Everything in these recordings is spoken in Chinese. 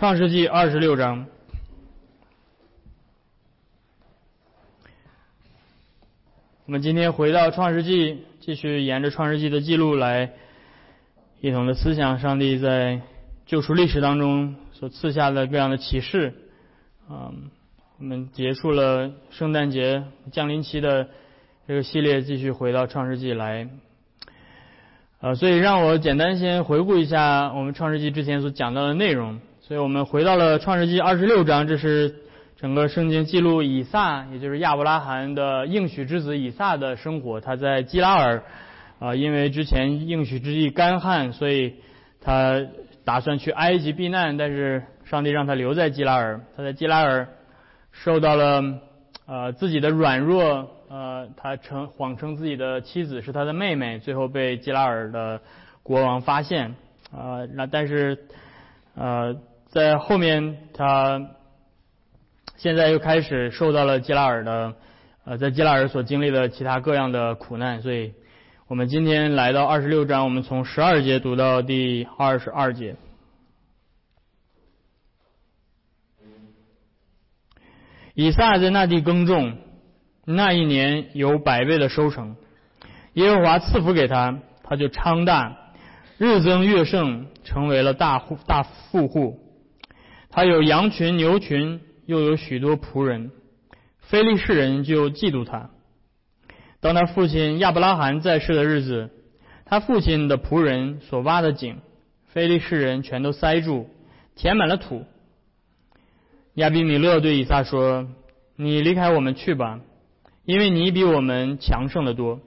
创世纪二十六章，我们今天回到创世纪，继续沿着创世纪的记录来一同的思想上帝在救赎历史当中所赐下的各样的启示。嗯，我们结束了圣诞节降临期的这个系列，继续回到创世纪来。呃，所以让我简单先回顾一下我们创世纪之前所讲到的内容。所以我们回到了创世纪二十六章，这是整个圣经记录以撒，也就是亚伯拉罕的应许之子以撒的生活。他在基拉尔，啊，因为之前应许之地干旱，所以他打算去埃及避难，但是上帝让他留在基拉尔。他在基拉尔受到了呃自己的软弱，呃，他称谎称自己的妻子是他的妹妹，最后被基拉尔的国王发现，啊，那但是呃。在后面，他现在又开始受到了基拉尔的，呃，在基拉尔所经历的其他各样的苦难，所以我们今天来到二十六章，我们从十二节读到第二十二节。以撒在那地耕种，那一年有百倍的收成，耶和华赐福给他，他就昌大，日增月盛，成为了大户大富户。他有羊群、牛群，又有许多仆人。非利士人就嫉妒他。当他父亲亚伯拉罕在世的日子，他父亲的仆人所挖的井，非利士人全都塞住，填满了土。亚比米勒对以撒说：“你离开我们去吧，因为你比我们强盛的多。”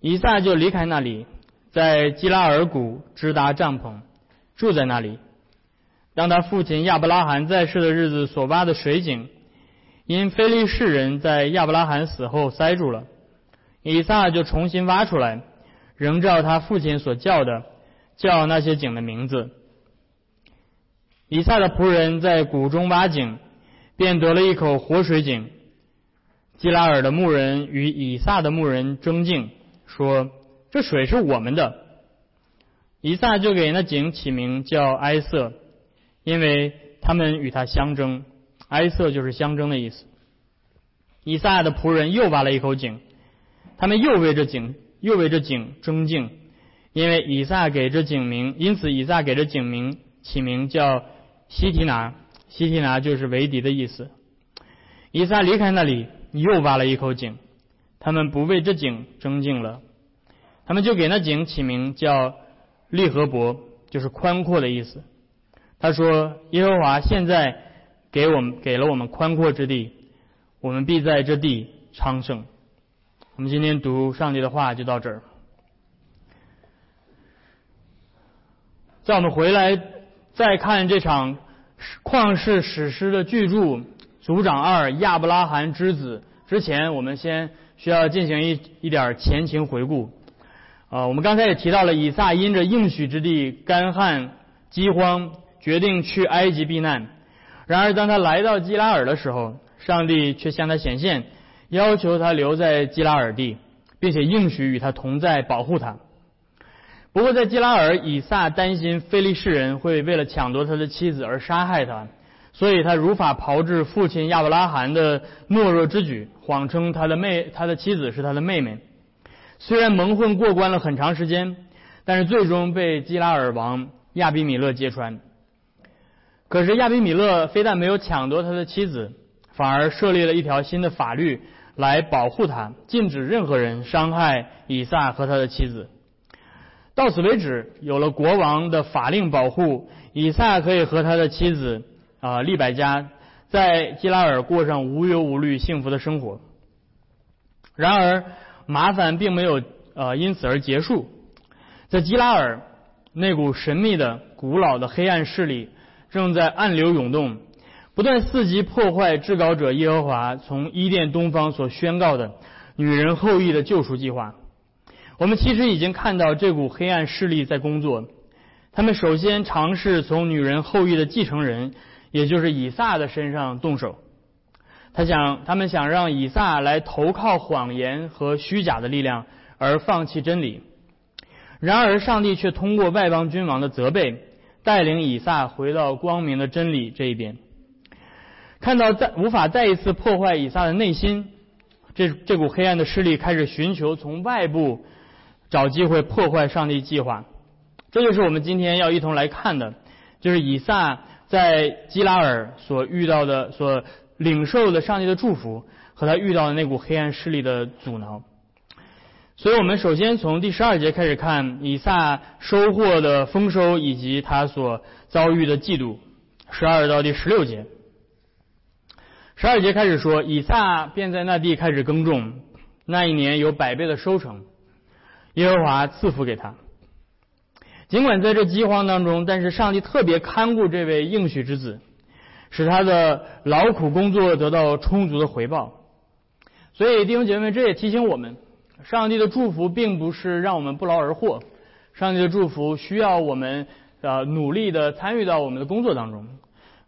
以撒就离开那里，在基拉尔谷支搭帐篷，住在那里。当他父亲亚伯拉罕在世的日子所挖的水井，因非利士人在亚伯拉罕死后塞住了，以撒就重新挖出来，仍照他父亲所叫的，叫那些井的名字。以撒的仆人在谷中挖井，便得了一口活水井。基拉尔的牧人与以撒的牧人争竞，说：“这水是我们的。”以撒就给那井起名叫埃瑟。因为他们与他相争，埃色就是相争的意思。以撒的仆人又挖了一口井，他们又为这井又为这井争竞，因为以撒给这井名，因此以撒给这井名起名叫西提拿，西提拿就是为敌的意思。以撒离开那里，又挖了一口井，他们不为这井争竞了，他们就给那井起名叫利和伯，就是宽阔的意思。他说：“耶和华现在给我们给了我们宽阔之地，我们必在这地昌盛。”我们今天读上帝的话就到这儿。在我们回来再看这场旷世史诗的巨著《族长二亚伯拉罕之子》之前，我们先需要进行一一点前情回顾。啊，我们刚才也提到了以撒因着应许之地干旱饥荒。决定去埃及避难，然而当他来到基拉尔的时候，上帝却向他显现，要求他留在基拉尔地，并且应许与他同在，保护他。不过在基拉尔，以撒担心非利士人会为了抢夺他的妻子而杀害他，所以他如法炮制父亲亚伯拉罕的懦弱之举，谎称他的妹他的妻子是他的妹妹。虽然蒙混过关了很长时间，但是最终被基拉尔王亚比米勒揭穿。可是亚比米勒非但没有抢夺他的妻子，反而设立了一条新的法律来保护他，禁止任何人伤害以撒和他的妻子。到此为止，有了国王的法令保护，以撒可以和他的妻子啊利百加在基拉尔过上无忧无虑、幸福的生活。然而，麻烦并没有呃因此而结束，在基拉尔那股神秘的、古老的黑暗势力。正在暗流涌动，不断伺机破坏至高者耶和华从伊甸东方所宣告的女人后裔的救赎计划。我们其实已经看到这股黑暗势力在工作。他们首先尝试从女人后裔的继承人，也就是以撒的身上动手。他想，他们想让以撒来投靠谎言和虚假的力量，而放弃真理。然而，上帝却通过外邦君王的责备。带领以撒回到光明的真理这一边。看到再无法再一次破坏以撒的内心，这这股黑暗的势力开始寻求从外部找机会破坏上帝计划。这就是我们今天要一同来看的，就是以撒在基拉尔所遇到的、所领受的上帝的祝福，和他遇到的那股黑暗势力的阻挠。所以我们首先从第十二节开始看以撒收获的丰收以及他所遭遇的嫉妒。十二到第十六节，十二节开始说，以撒便在那地开始耕种，那一年有百倍的收成，耶和华赐福给他。尽管在这饥荒当中，但是上帝特别看顾这位应许之子，使他的劳苦工作得到充足的回报。所以弟兄姐妹们，这也提醒我们。上帝的祝福并不是让我们不劳而获，上帝的祝福需要我们呃努力的参与到我们的工作当中。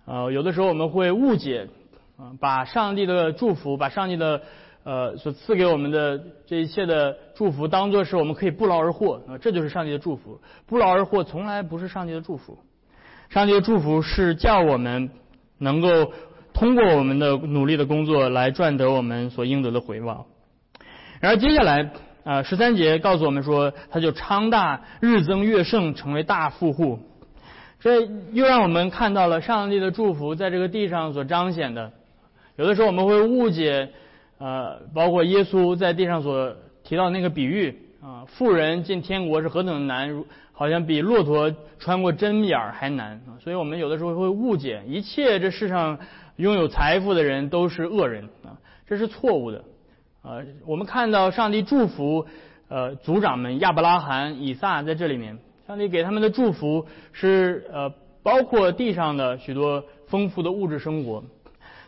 呃，有的时候我们会误解啊，把上帝的祝福，把上帝的呃所赐给我们的这一切的祝福当做是我们可以不劳而获啊，这就是上帝的祝福。不劳而获从来不是上帝的祝福，上帝的祝福是叫我们能够通过我们的努力的工作来赚得我们所应得的回报。然后接下来，啊，十三节告诉我们说，他就昌大，日增月盛，成为大富户。这又让我们看到了上帝的祝福在这个地上所彰显的。有的时候我们会误解，呃，包括耶稣在地上所提到那个比喻，啊，富人进天国是何等的难，好像比骆驼穿过针眼儿还难。所以我们有的时候会误解，一切这世上拥有财富的人都是恶人啊，这是错误的。呃，我们看到上帝祝福呃族长们亚伯拉罕、以撒在这里面，上帝给他们的祝福是呃包括地上的许多丰富的物质生活，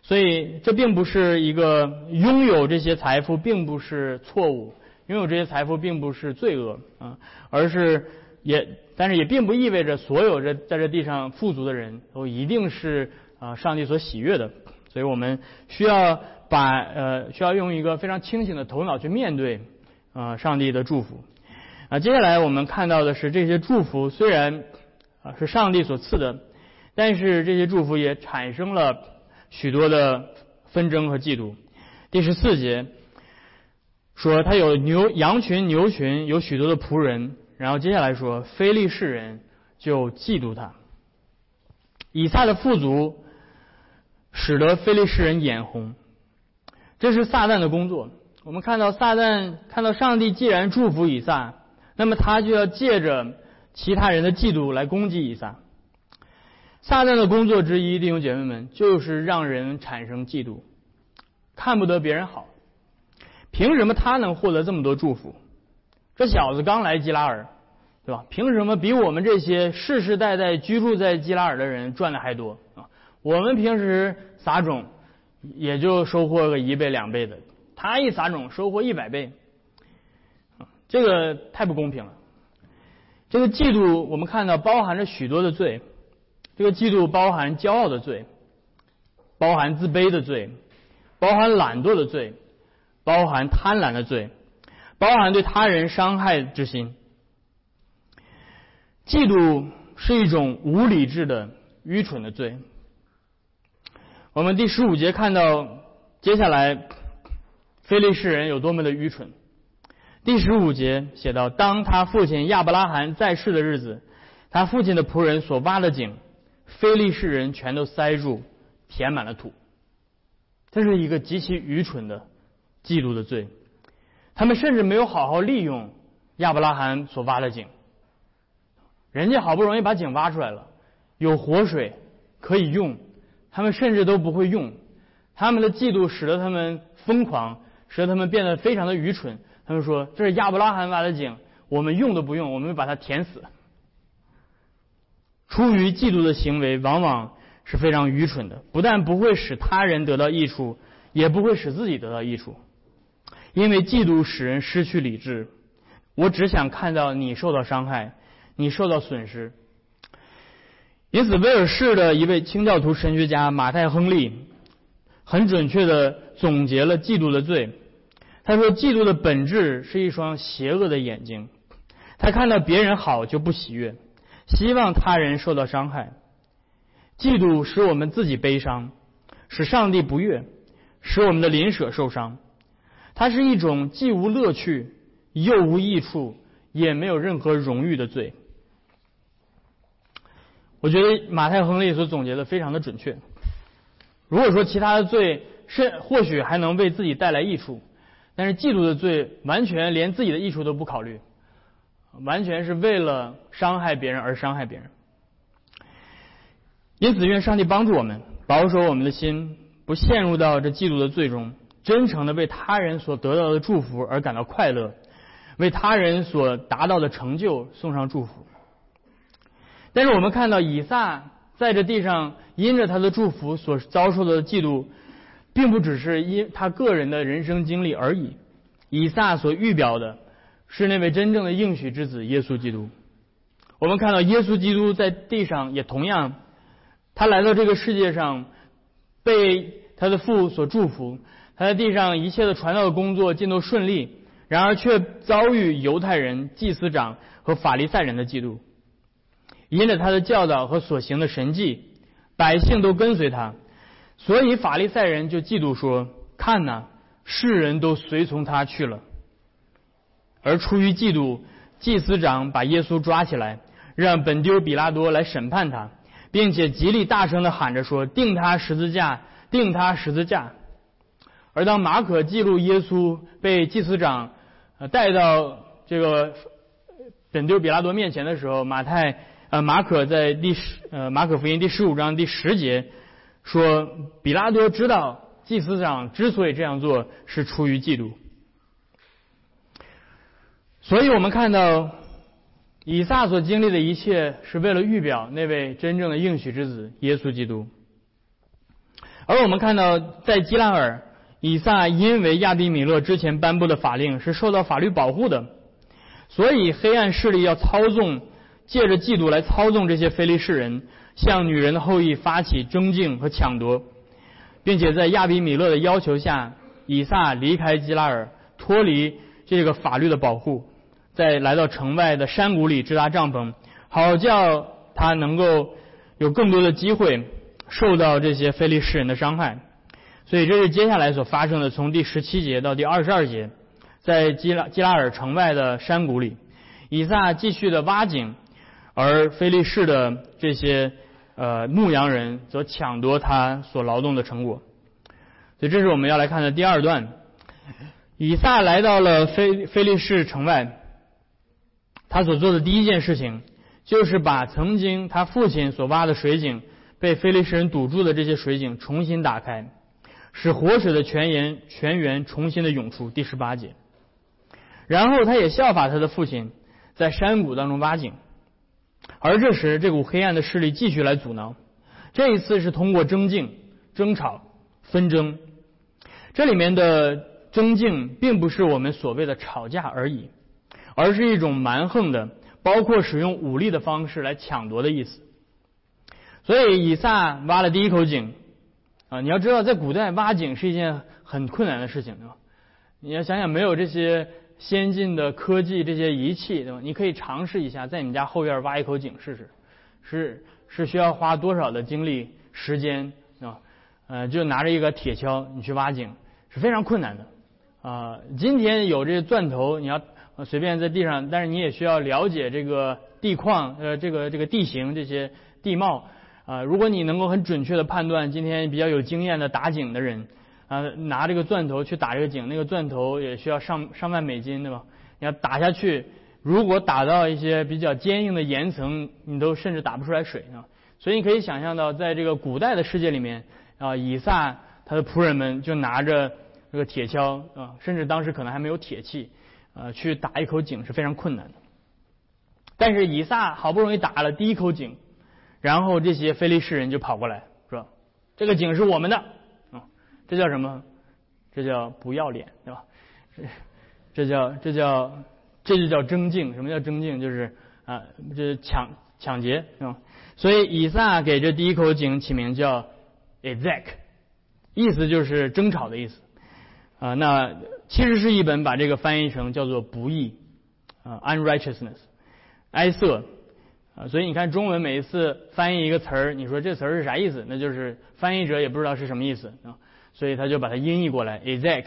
所以这并不是一个拥有这些财富并不是错误，拥有这些财富并不是罪恶啊，而是也但是也并不意味着所有这在这地上富足的人都一定是啊上帝所喜悦的，所以我们需要。把呃需要用一个非常清醒的头脑去面对啊上帝的祝福啊接下来我们看到的是这些祝福虽然啊是上帝所赐的，但是这些祝福也产生了许多的纷争和嫉妒。第十四节说他有牛羊群牛群有许多的仆人，然后接下来说非利士人就嫉妒他，以撒的富足使得非利士人眼红。这是撒旦的工作。我们看到撒旦看到上帝既然祝福以撒，那么他就要借着其他人的嫉妒来攻击以撒。撒旦的工作之一，弟兄姐妹们，就是让人产生嫉妒，看不得别人好。凭什么他能获得这么多祝福？这小子刚来基拉尔，对吧？凭什么比我们这些世世代代居住在基拉尔的人赚的还多？我们平时撒种。也就收获个一倍两倍的，他一撒种收获一百倍，这个太不公平了。这个嫉妒我们看到包含着许多的罪，这个嫉妒包含骄傲的罪，包含自卑的罪，包含懒惰的罪，包含贪婪的罪，包含对他人伤害之心。嫉妒是一种无理智的愚蠢的罪。我们第十五节看到，接下来，非利士人有多么的愚蠢。第十五节写到，当他父亲亚伯拉罕在世的日子，他父亲的仆人所挖的井，非利士人全都塞住，填满了土。这是一个极其愚蠢的嫉妒的罪。他们甚至没有好好利用亚伯拉罕所挖的井。人家好不容易把井挖出来了，有活水可以用。他们甚至都不会用，他们的嫉妒使得他们疯狂，使得他们变得非常的愚蠢。他们说：“这是亚伯拉罕挖的井，我们用都不用，我们把它填死。”出于嫉妒的行为，往往是非常愚蠢的，不但不会使他人得到益处，也不会使自己得到益处。因为嫉妒使人失去理智。我只想看到你受到伤害，你受到损失。因此，威尔士的一位清教徒神学家马太·亨利很准确地总结了嫉妒的罪。他说：“嫉妒的本质是一双邪恶的眼睛，他看到别人好就不喜悦，希望他人受到伤害。嫉妒使我们自己悲伤，使上帝不悦，使我们的邻舍受伤。它是一种既无乐趣又无益处，也没有任何荣誉的罪。我觉得马太亨利所总结的非常的准确。如果说其他的罪是或许还能为自己带来益处，但是嫉妒的罪完全连自己的益处都不考虑，完全是为了伤害别人而伤害别人。因此，愿上帝帮助我们保守我们的心，不陷入到这嫉妒的罪中，真诚的为他人所得到的祝福而感到快乐，为他人所达到的成就送上祝福。但是我们看到以撒在这地上因着他的祝福所遭受的嫉妒，并不只是因他个人的人生经历而已。以撒所预表的是那位真正的应许之子耶稣基督。我们看到耶稣基督在地上也同样，他来到这个世界上，被他的父所祝福，他在地上一切的传道的工作尽都顺利，然而却遭遇犹太人、祭司长和法利赛人的嫉妒。因着他的教导和所行的神迹，百姓都跟随他，所以法利赛人就嫉妒说：“看呐，世人都随从他去了。”而出于嫉妒，祭司长把耶稣抓起来，让本丢比拉多来审判他，并且极力大声的喊着说：“定他十字架，定他十字架。”而当马可记录耶稣被祭司长带到这个本丢比拉多面前的时候，马太。呃，马可在第十呃马可福音第十五章第十节说，比拉多知道祭司长之所以这样做是出于嫉妒，所以我们看到以撒所经历的一切是为了预表那位真正的应许之子耶稣基督，而我们看到在基拉尔，以撒因为亚比米勒之前颁布的法令是受到法律保护的，所以黑暗势力要操纵。借着嫉妒来操纵这些非利士人，向女人的后裔发起争竞和抢夺，并且在亚比米勒的要求下，以撒离开基拉尔，脱离这个法律的保护，在来到城外的山谷里支搭帐篷，好叫他能够有更多的机会受到这些非利士人的伤害。所以这是接下来所发生的，从第十七节到第二十二节，在基拉基拉尔城外的山谷里，以撒继续的挖井。而菲利士的这些呃牧羊人则抢夺他所劳动的成果，所以这是我们要来看的第二段。以撒来到了菲菲利士城外，他所做的第一件事情就是把曾经他父亲所挖的水井被菲利士人堵住的这些水井重新打开，使活水的泉源泉源重新的涌出。第十八节，然后他也效法他的父亲，在山谷当中挖井。而这时，这股黑暗的势力继续来阻挠。这一次是通过争竞、争吵、纷争。这里面的争竞，并不是我们所谓的吵架而已，而是一种蛮横的，包括使用武力的方式来抢夺的意思。所以，以撒挖了第一口井啊！你要知道，在古代挖井是一件很困难的事情，对吧？你要想想，没有这些。先进的科技这些仪器，对吧？你可以尝试一下，在你们家后院挖一口井试试，是是需要花多少的精力时间啊？呃，就拿着一个铁锹，你去挖井是非常困难的啊。今天有这钻头，你要随便在地上，但是你也需要了解这个地况，呃，这个这个地形这些地貌啊。如果你能够很准确的判断，今天比较有经验的打井的人。啊，拿这个钻头去打这个井，那个钻头也需要上上万美金，对吧？你要打下去，如果打到一些比较坚硬的岩层，你都甚至打不出来水啊。所以你可以想象到，在这个古代的世界里面啊，以撒他的仆人们就拿着这个铁锹啊，甚至当时可能还没有铁器啊，去打一口井是非常困难的。但是以撒好不容易打了第一口井，然后这些非利士人就跑过来说：“这个井是我们的。”这叫什么？这叫不要脸，对吧？这 这叫这叫这就叫争竞。什么叫争竞？就是啊，这抢抢劫，是吧？所以以撒给这第一口井起名叫 Ezek，意思就是争吵的意思啊。那其实是一本把这个翻译成叫做不义啊，unrighteousness，哀色啊，所以你看中文每一次翻译一个词儿，你说这词儿是啥意思？那就是翻译者也不知道是什么意思啊，所以他就把它音译过来，Isaac。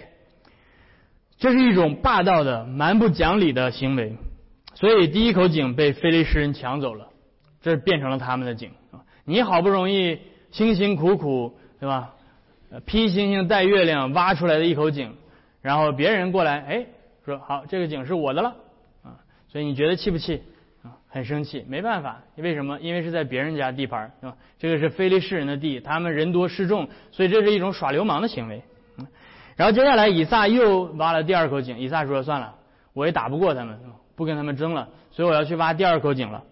这是一种霸道的、蛮不讲理的行为，所以第一口井被非利士人抢走了，这变成了他们的井。你好不容易辛辛苦苦，对吧？披星星戴月亮挖出来的一口井，然后别人过来，哎，说好，这个井是我的了啊，所以你觉得气不气？很生气，没办法，为什么？因为是在别人家地盘，对吧？这个是非利士人的地，他们人多势众，所以这是一种耍流氓的行为。然后接下来以撒又挖了第二口井，以撒说算了，我也打不过他们，不跟他们争了，所以我要去挖第二口井了。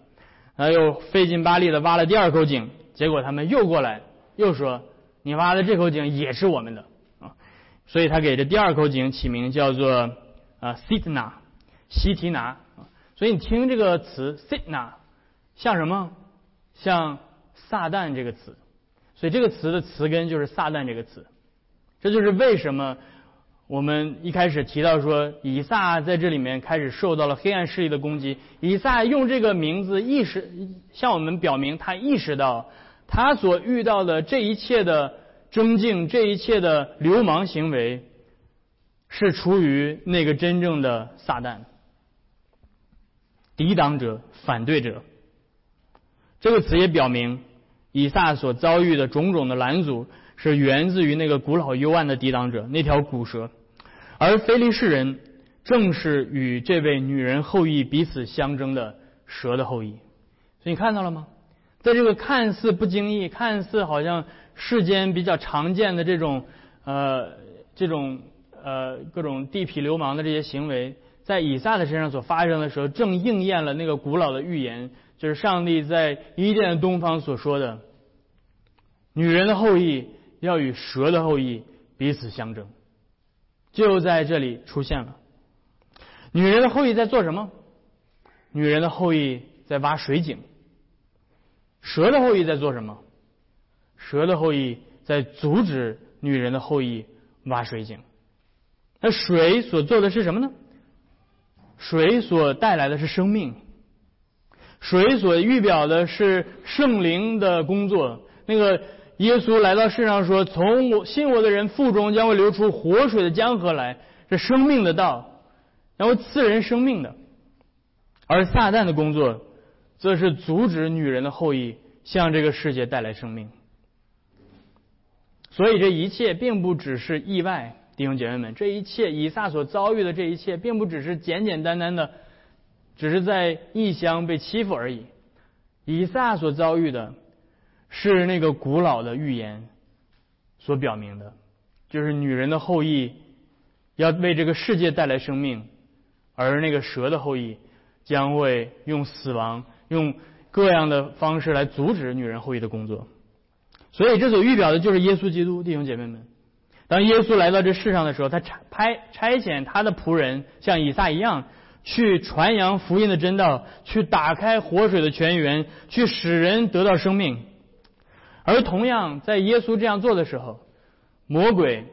然后又费劲巴力的挖了第二口井，结果他们又过来，又说。你挖的这口井也是我们的啊，所以他给这第二口井起名叫做啊 Sitna 西提拿，所以你听这个词 Sitna 像什么？像撒旦这个词，所以这个词的词根就是撒旦这个词，这就是为什么我们一开始提到说以撒在这里面开始受到了黑暗势力的攻击，以撒用这个名字意识向我们表明他意识到。他所遇到的这一切的争竞，这一切的流氓行为，是出于那个真正的撒旦，抵挡者、反对者。这个词也表明，以撒所遭遇的种种的拦阻，是源自于那个古老幽暗的抵挡者，那条古蛇。而非利士人正是与这位女人后裔彼此相争的蛇的后裔。所以你看到了吗？在这个看似不经意、看似好像世间比较常见的这种呃这种呃各种地痞流氓的这些行为，在以撒的身上所发生的时候，正应验了那个古老的预言，就是上帝在伊甸东方所说的：女人的后裔要与蛇的后裔彼此相争，就在这里出现了。女人的后裔在做什么？女人的后裔在挖水井。蛇的后裔在做什么？蛇的后裔在阻止女人的后裔挖水井。那水所做的是什么呢？水所带来的是生命，水所预表的是圣灵的工作。那个耶稣来到世上说：“从我信我的人腹中将会流出活水的江河来。”这生命的道，然后赐人生命的。而撒旦的工作。则是阻止女人的后裔向这个世界带来生命，所以这一切并不只是意外，弟兄姐妹们，这一切以撒所遭遇的这一切，并不只是简简单单的，只是在异乡被欺负而已。以撒所遭遇的，是那个古老的预言所表明的，就是女人的后裔要为这个世界带来生命，而那个蛇的后裔将会用死亡。用各样的方式来阻止女人后裔的工作，所以这所预表的就是耶稣基督，弟兄姐妹们。当耶稣来到这世上的时候，他差派差遣他的仆人，像以撒一样，去传扬福音的真道，去打开活水的泉源，去使人得到生命。而同样，在耶稣这样做的时候，魔鬼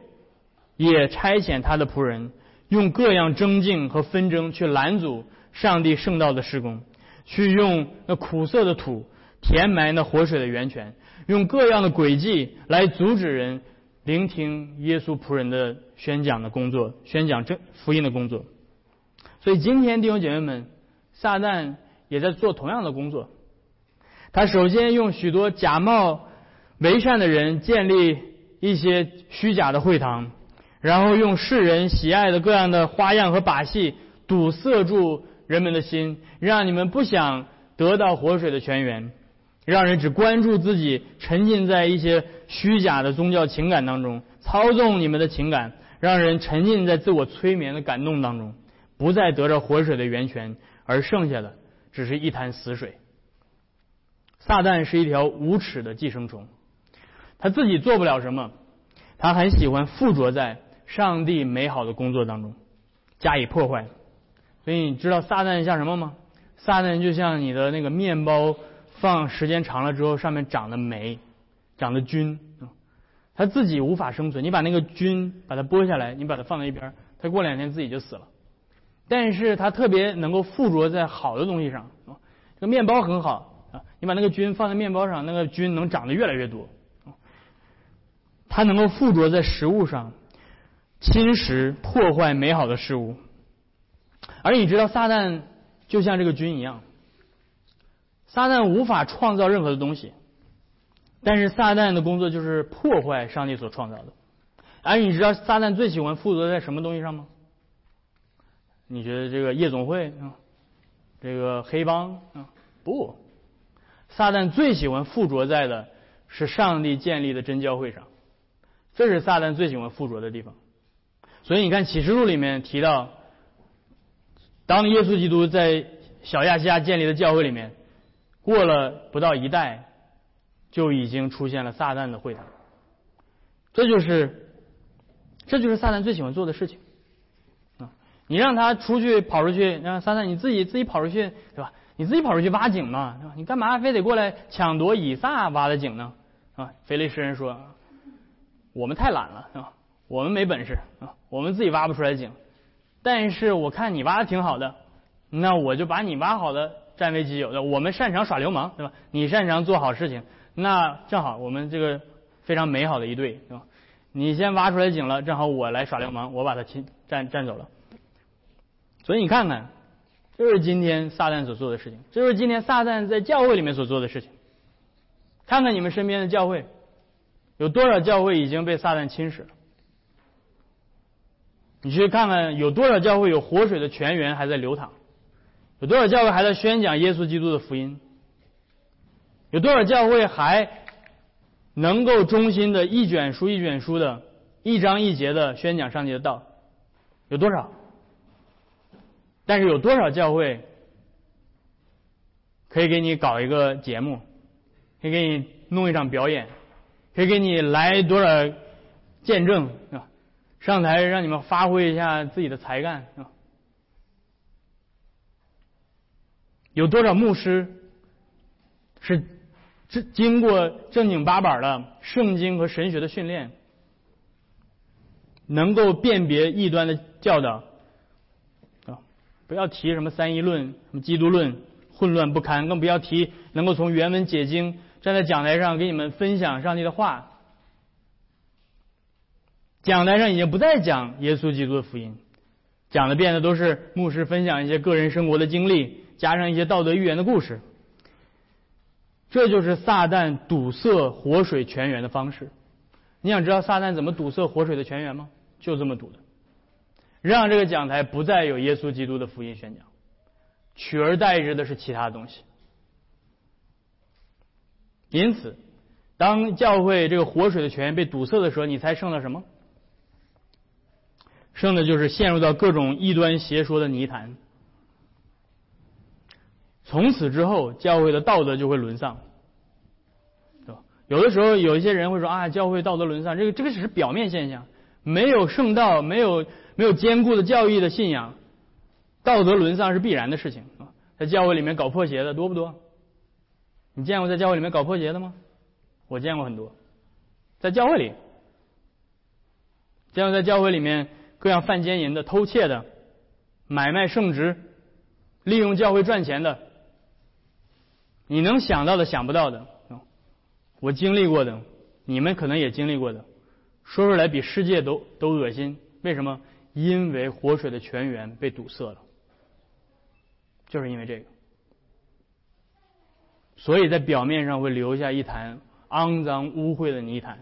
也差遣他的仆人，用各样争竞和纷争去拦阻上帝圣道的施工。去用那苦涩的土填埋那活水的源泉，用各样的诡计来阻止人聆听耶稣仆人的宣讲的工作，宣讲这福音的工作。所以今天弟兄姐妹们，撒旦也在做同样的工作。他首先用许多假冒为善的人建立一些虚假的会堂，然后用世人喜爱的各样的花样和把戏堵塞住。人们的心，让你们不想得到活水的泉源，让人只关注自己，沉浸在一些虚假的宗教情感当中，操纵你们的情感，让人沉浸在自我催眠的感动当中，不再得着活水的源泉，而剩下的只是一潭死水。撒旦是一条无耻的寄生虫，他自己做不了什么，他很喜欢附着在上帝美好的工作当中，加以破坏。所以你知道撒旦像什么吗？撒旦就像你的那个面包放时间长了之后，上面长的霉、长的菌啊，它自己无法生存。你把那个菌把它剥下来，你把它放在一边，它过两天自己就死了。但是它特别能够附着在好的东西上。这个面包很好啊，你把那个菌放在面包上，那个菌能长得越来越多。它能够附着在食物上，侵蚀、破坏美好的事物。而你知道，撒旦就像这个菌一样，撒旦无法创造任何的东西，但是撒旦的工作就是破坏上帝所创造的。而你知道，撒旦最喜欢附着在什么东西上吗？你觉得这个夜总会啊，这个黑帮啊，不，撒旦最喜欢附着在的是上帝建立的真教会上。这是撒旦最喜欢附着的地方，所以你看启示录里面提到，当耶稣基督在小亚细亚建立的教会里面，过了不到一代，就已经出现了撒旦的会堂。这就是，这就是撒旦最喜欢做的事情啊！你让他出去跑出去，让撒旦你自己自己跑出去，对吧？你自己跑出去挖井嘛，对吧？你干嘛非得过来抢夺以撒挖的井呢？啊，腓力诗人说。我们太懒了，是吧？我们没本事啊，我们自己挖不出来井。但是我看你挖的挺好的，那我就把你挖好的占为己有。的。我们擅长耍流氓，对吧？你擅长做好事情，那正好我们这个非常美好的一对，对吧？你先挖出来井了，正好我来耍流氓，我把他侵占占走了。所以你看看，这是今天撒旦所做的事情，这是今天撒旦在教会里面所做的事情。看看你们身边的教会。有多少教会已经被撒旦侵蚀了？你去看看，有多少教会有活水的泉源还在流淌？有多少教会还在宣讲耶稣基督的福音？有多少教会还能够忠心的一卷书一卷书的、一章一节的宣讲上帝的道？有多少？但是有多少教会可以给你搞一个节目，可以给你弄一场表演？可以给你来多少见证啊？上台让你们发挥一下自己的才干啊？有多少牧师是这经过正经八百的圣经和神学的训练，能够辨别异端的教导啊？不要提什么三一论、什么基督论，混乱不堪，更不要提能够从原文解经。站在讲台上给你们分享上帝的话，讲台上已经不再讲耶稣基督的福音，讲的变的都是牧师分享一些个人生活的经历，加上一些道德寓言的故事。这就是撒旦堵塞活水泉源的方式。你想知道撒旦怎么堵塞活水的泉源吗？就这么堵的，让这个讲台不再有耶稣基督的福音宣讲，取而代之的是其他东西。因此，当教会这个活水的泉源被堵塞的时候，你猜剩了什么？剩的就是陷入到各种异端邪说的泥潭。从此之后，教会的道德就会沦丧，对吧？有的时候，有一些人会说啊，教会道德沦丧，这个这个只是表面现象，没有圣道，没有没有坚固的教义的信仰，道德沦丧是必然的事情啊。在教会里面搞破鞋的多不多？你见过在教会里面搞破鞋的吗？我见过很多，在教会里，见过在教会里面各样犯奸淫的、偷窃的、买卖圣职、利用教会赚钱的，你能想到的、想不到的，我经历过的，你们可能也经历过的，说出来比世界都都恶心。为什么？因为活水的泉源被堵塞了，就是因为这个。所以在表面上会留下一潭肮脏污秽的泥潭。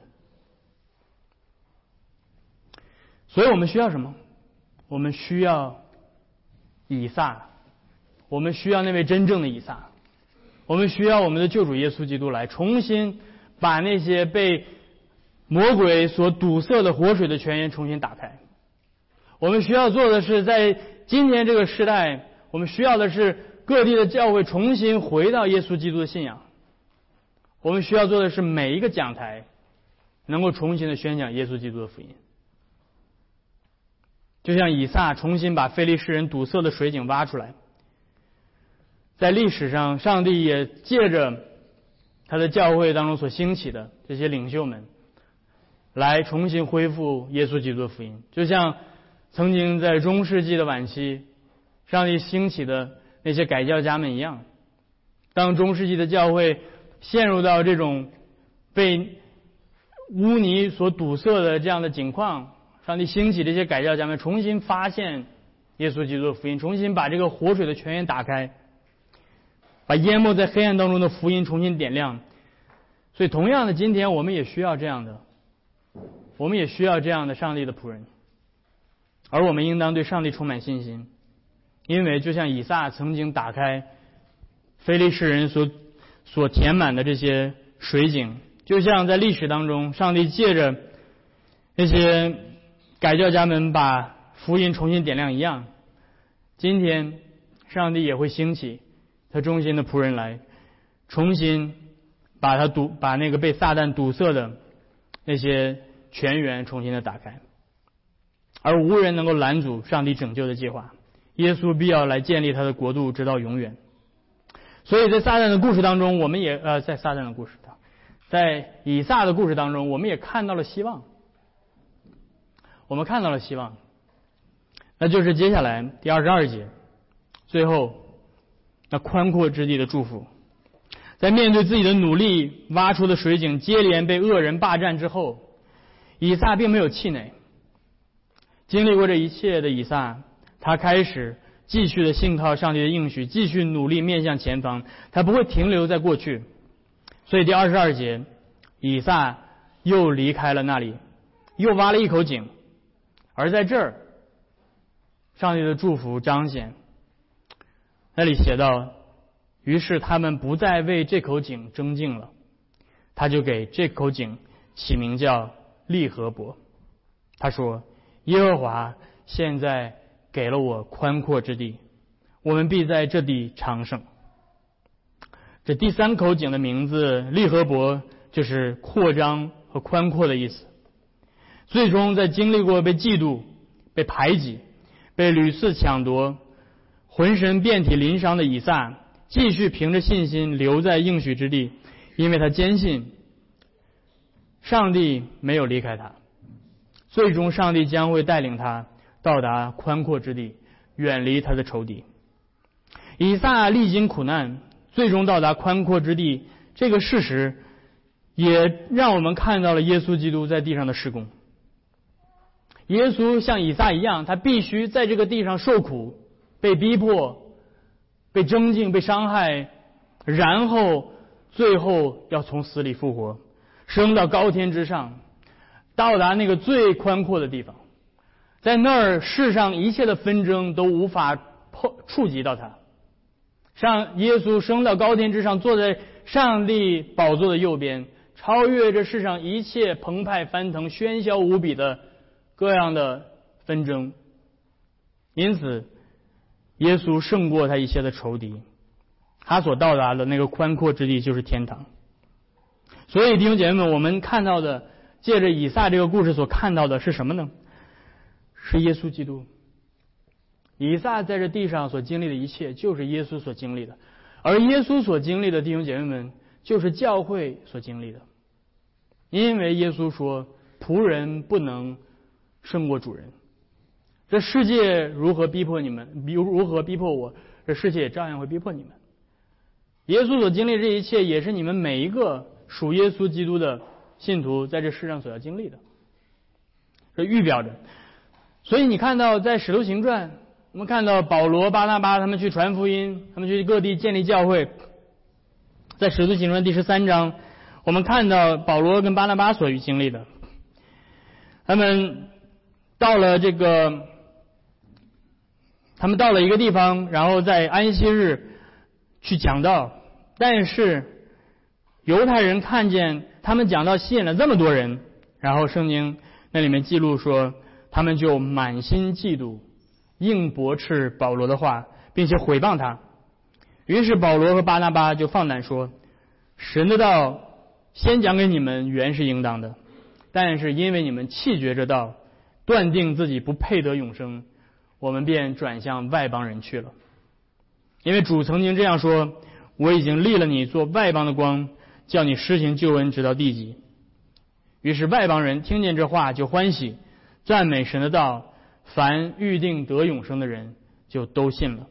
所以我们需要什么？我们需要以撒，我们需要那位真正的以撒，我们需要我们的救主耶稣基督来重新把那些被魔鬼所堵塞的活水的泉源重新打开。我们需要做的是，在今天这个时代，我们需要的是。各地的教会重新回到耶稣基督的信仰。我们需要做的是每一个讲台能够重新的宣讲耶稣基督的福音，就像以撒重新把非利士人堵塞的水井挖出来。在历史上，上帝也借着他的教会当中所兴起的这些领袖们，来重新恢复耶稣基督的福音。就像曾经在中世纪的晚期，上帝兴起的。那些改教家们一样，当中世纪的教会陷入到这种被污泥所堵塞的这样的境况，上帝兴起这些改教家们，重新发现耶稣基督的福音，重新把这个活水的泉源打开，把淹没在黑暗当中的福音重新点亮。所以，同样的，今天我们也需要这样的，我们也需要这样的上帝的仆人，而我们应当对上帝充满信心，因为就像以撒曾经打开非利士人所所填满的这些水井。就像在历史当中，上帝借着那些改教家们把福音重新点亮一样，今天上帝也会兴起他忠心的仆人来，重新把他堵把那个被撒旦堵塞的那些泉源重新的打开，而无人能够拦阻上帝拯救的计划。耶稣必要来建立他的国度，直到永远。所以在撒旦的故事当中，我们也呃，在撒旦的故事。在以撒的故事当中，我们也看到了希望。我们看到了希望，那就是接下来第二十二节，最后那宽阔之地的祝福。在面对自己的努力挖出的水井接连被恶人霸占之后，以撒并没有气馁。经历过这一切的以撒，他开始继续的信靠上帝的应许，继续努力面向前方。他不会停留在过去。所以第二十二节，以撒又离开了那里，又挖了一口井，而在这儿，上帝的祝福彰显。那里写道：“于是他们不再为这口井争竞了，他就给这口井起名叫利和伯。他说：耶和华现在给了我宽阔之地，我们必在这地长盛。”这第三口井的名字利和伯，就是扩张和宽阔的意思。最终，在经历过被嫉妒、被排挤、被屡次抢夺、浑身遍体鳞伤的以撒，继续凭着信心留在应许之地，因为他坚信上帝没有离开他。最终，上帝将会带领他到达宽阔之地，远离他的仇敌。以撒历经苦难。最终到达宽阔之地，这个事实也让我们看到了耶稣基督在地上的施工。耶稣像以撒一样，他必须在这个地上受苦、被逼迫、被征竞、被伤害，然后最后要从死里复活，升到高天之上，到达那个最宽阔的地方，在那儿世上一切的纷争都无法碰触及到他。上耶稣升到高天之上，坐在上帝宝座的右边，超越这世上一切澎湃翻腾、喧嚣无比的各样的纷争。因此，耶稣胜过他一切的仇敌，他所到达的那个宽阔之地就是天堂。所以，弟兄姐妹们，我们看到的，借着以撒这个故事所看到的是什么呢？是耶稣基督。以撒在这地上所经历的一切，就是耶稣所经历的；而耶稣所经历的弟兄姐妹们，就是教会所经历的。因为耶稣说：“仆人不能胜过主人。”这世界如何逼迫你们，如如何逼迫我，这世界也照样会逼迫你们。耶稣所经历这一切，也是你们每一个属耶稣基督的信徒在这世上所要经历的。这预表着，所以你看到在使徒行传。我们看到保罗、巴拿巴他们去传福音，他们去各地建立教会。在使徒行传第十三章，我们看到保罗跟巴拿巴所经历的，他们到了这个，他们到了一个地方，然后在安息日去讲道，但是犹太人看见他们讲道吸引了这么多人，然后圣经那里面记录说，他们就满心嫉妒。硬驳斥保罗的话，并且毁谤他。于是保罗和巴拿巴就放胆说：“神的道先讲给你们原是应当的，但是因为你们弃绝这道，断定自己不配得永生，我们便转向外邦人去了。因为主曾经这样说：我已经立了你做外邦的光，叫你施行救恩直到地极。于是外邦人听见这话就欢喜，赞美神的道。”凡预定得永生的人，就都信了。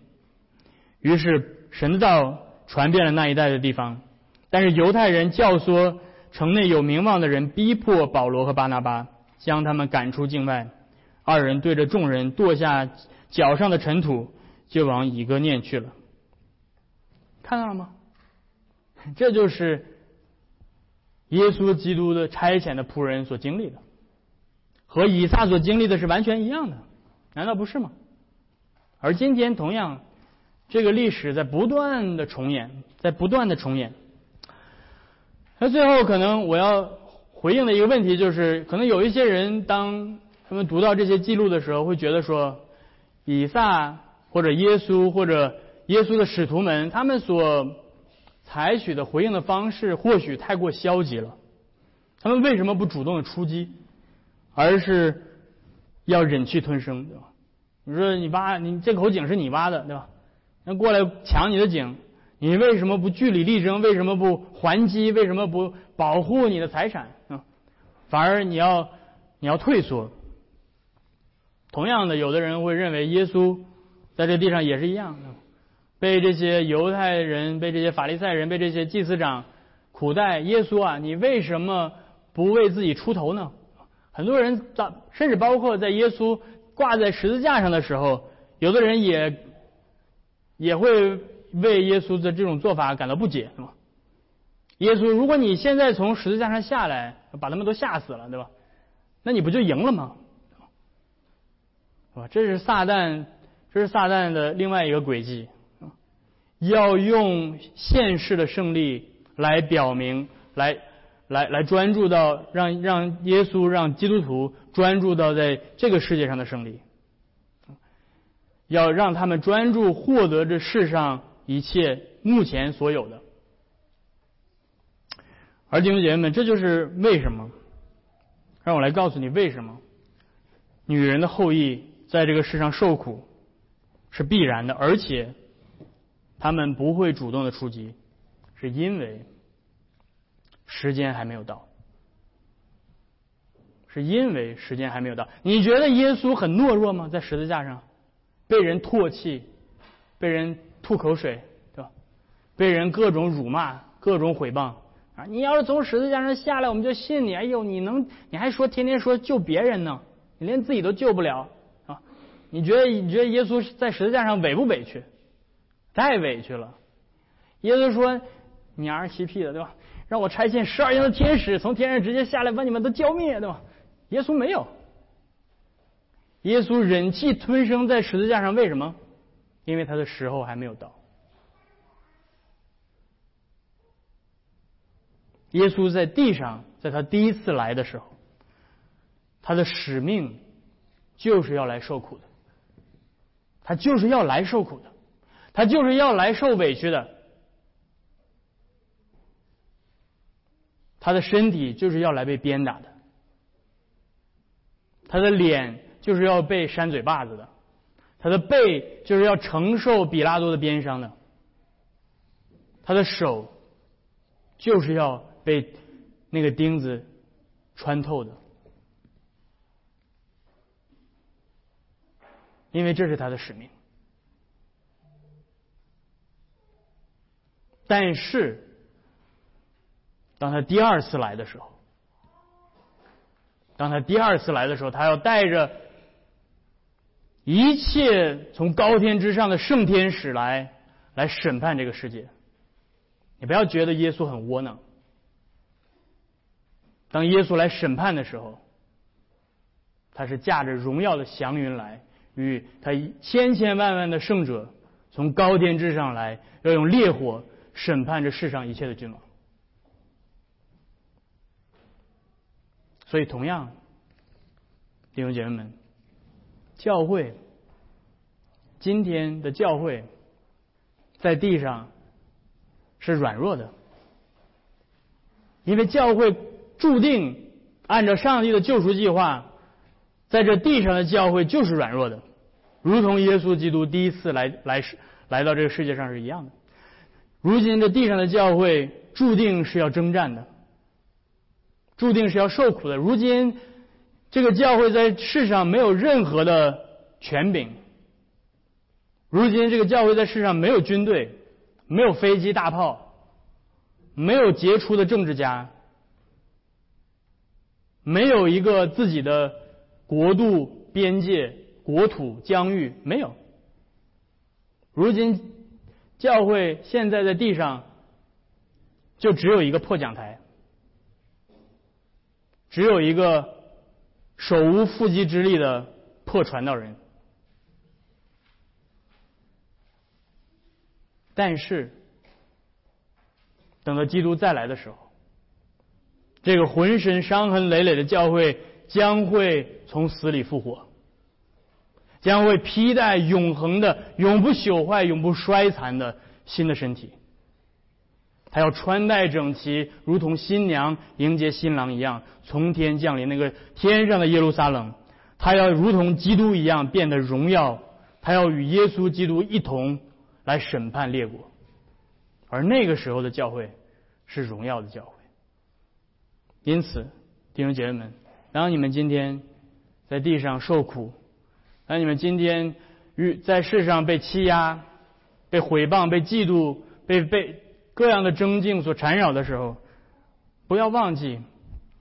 于是神的道传遍了那一带的地方。但是犹太人教唆城内有名望的人，逼迫保罗和巴拿巴，将他们赶出境外。二人对着众人跺下脚上的尘土，就往以哥念去了。看到了吗？这就是耶稣基督的差遣的仆人所经历的，和以撒所经历的是完全一样的，难道不是吗？而今天同样，这个历史在不断的重演，在不断的重演。那最后可能我要回应的一个问题就是，可能有一些人当他们读到这些记录的时候，会觉得说，以撒或者耶稣或者耶稣的使徒们，他们所采取的回应的方式或许太过消极了。他们为什么不主动的出击，而是要忍气吞声，对吧？你说你挖你这口井是你挖的，对吧？那过来抢你的井。你为什么不据理力争？为什么不还击？为什么不保护你的财产啊？反而你要你要退缩。同样的，有的人会认为耶稣在这地上也是一样的，被这些犹太人、被这些法利赛人、被这些祭司长苦待。耶稣啊，你为什么不为自己出头呢？很多人，甚至包括在耶稣挂在十字架上的时候，有的人也也会。为耶稣的这种做法感到不解，是吗？耶稣，如果你现在从十字架上下来，把他们都吓死了，对吧？那你不就赢了吗？这是撒旦，这是撒旦的另外一个轨迹，要用现世的胜利来表明，来来来专注到让让耶稣让基督徒专注到在这个世界上的胜利，要让他们专注获得这世上。一切目前所有的，而弟兄姐妹们，这就是为什么？让我来告诉你为什么女人的后裔在这个世上受苦是必然的，而且他们不会主动的出击，是因为时间还没有到，是因为时间还没有到。你觉得耶稣很懦弱吗？在十字架上被人唾弃，被人。吐口水，对吧？被人各种辱骂，各种毁谤啊！你要是从十字架上下来，我们就信你。哎呦，你能，你还说天天说救别人呢？你连自己都救不了！你觉得你觉得耶稣在十字架上委不委屈？太委屈了。耶稣说：“你儿嬉屁的，对吧？让我差遣十二营的天使从天上直接下来把你们都浇灭，对吧？”耶稣没有。耶稣忍气吞声在十字架上，为什么？因为他的时候还没有到。耶稣在地上，在他第一次来的时候，他的使命就是要来受苦的，他就是要来受苦的，他就是要来受委屈的，他的身体就是要来被鞭打的，他的脸就是要被扇嘴巴子的。他的背就是要承受比拉多的鞭伤的，他的手就是要被那个钉子穿透的，因为这是他的使命。但是，当他第二次来的时候，当他第二次来的时候，他要带着。一切从高天之上的圣天使来来审判这个世界，你不要觉得耶稣很窝囊。当耶稣来审判的时候，他是驾着荣耀的祥云来，与他千千万万的圣者从高天之上来，要用烈火审判这世上一切的君王。所以，同样，弟兄姐妹们。教会，今天的教会，在地上是软弱的，因为教会注定按照上帝的救赎计划，在这地上的教会就是软弱的，如同耶稣基督第一次来来世来到这个世界上是一样的。如今这地上的教会注定是要征战的，注定是要受苦的。如今。这个教会在世上没有任何的权柄。如今，这个教会在世上没有军队，没有飞机大炮，没有杰出的政治家，没有一个自己的国度、边界、国土、疆域，没有。如今教会现在在地上，就只有一个破讲台，只有一个手无缚鸡之力的破传道人。但是，等到基督再来的时候，这个浑身伤痕累累的教会将会从死里复活，将会披戴永恒的、永不朽坏、永不衰残的新的身体。他要穿戴整齐，如同新娘迎接新郎一样，从天降临那个天上的耶路撒冷。他要如同基督一样变得荣耀，他要与耶稣基督一同。来审判列国，而那个时候的教会是荣耀的教会。因此，弟兄姐妹们，当你们今天在地上受苦，当你们今天与在世上被欺压、被毁谤、被嫉妒、被被各样的争竞所缠绕的时候，不要忘记，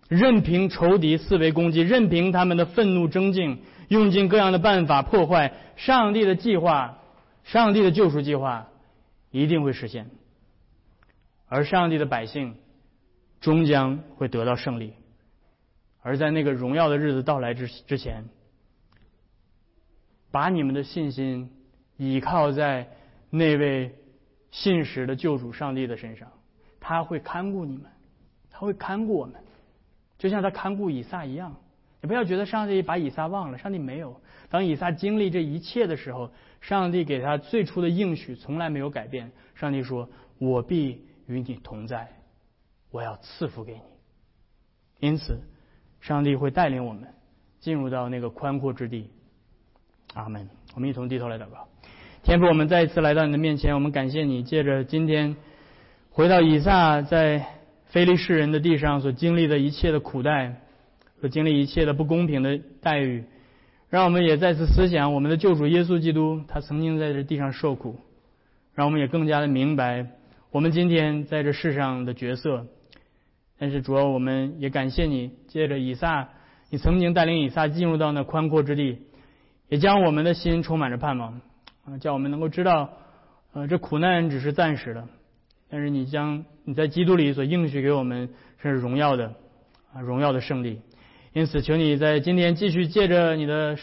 任凭仇敌四围攻击，任凭他们的愤怒争竞，用尽各样的办法破坏上帝的计划。上帝的救赎计划一定会实现，而上帝的百姓终将会得到胜利。而在那个荣耀的日子到来之之前，把你们的信心倚靠在那位信实的救主上帝的身上，他会看顾你们，他会看顾我们，就像他看顾以撒一样。你不要觉得上帝把以撒忘了，上帝没有。当以撒经历这一切的时候。上帝给他最初的应许从来没有改变。上帝说：“我必与你同在，我要赐福给你。”因此，上帝会带领我们进入到那个宽阔之地。阿门。我们一同低头来祷告。天父，我们再一次来到你的面前，我们感谢你，借着今天回到以撒在非利士人的地上所经历的一切的苦待，所经历一切的不公平的待遇。让我们也再次思想我们的救主耶稣基督，他曾经在这地上受苦，让我们也更加的明白我们今天在这世上的角色。但是主要我们也感谢你，借着以撒，你曾经带领以撒进入到那宽阔之地，也将我们的心充满着盼望，啊，叫我们能够知道，呃，这苦难只是暂时的，但是你将你在基督里所应许给我们是荣耀的，啊，荣耀的胜利。因此，求你在今天继续借着你的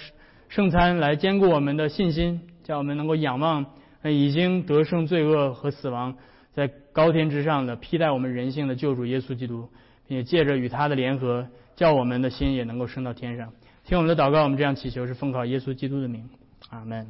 圣餐来兼顾我们的信心，叫我们能够仰望已经得胜罪恶和死亡，在高天之上的披戴我们人性的救主耶稣基督，并借着与他的联合，叫我们的心也能够升到天上。听我们的祷告，我们这样祈求是奉靠耶稣基督的名，阿门。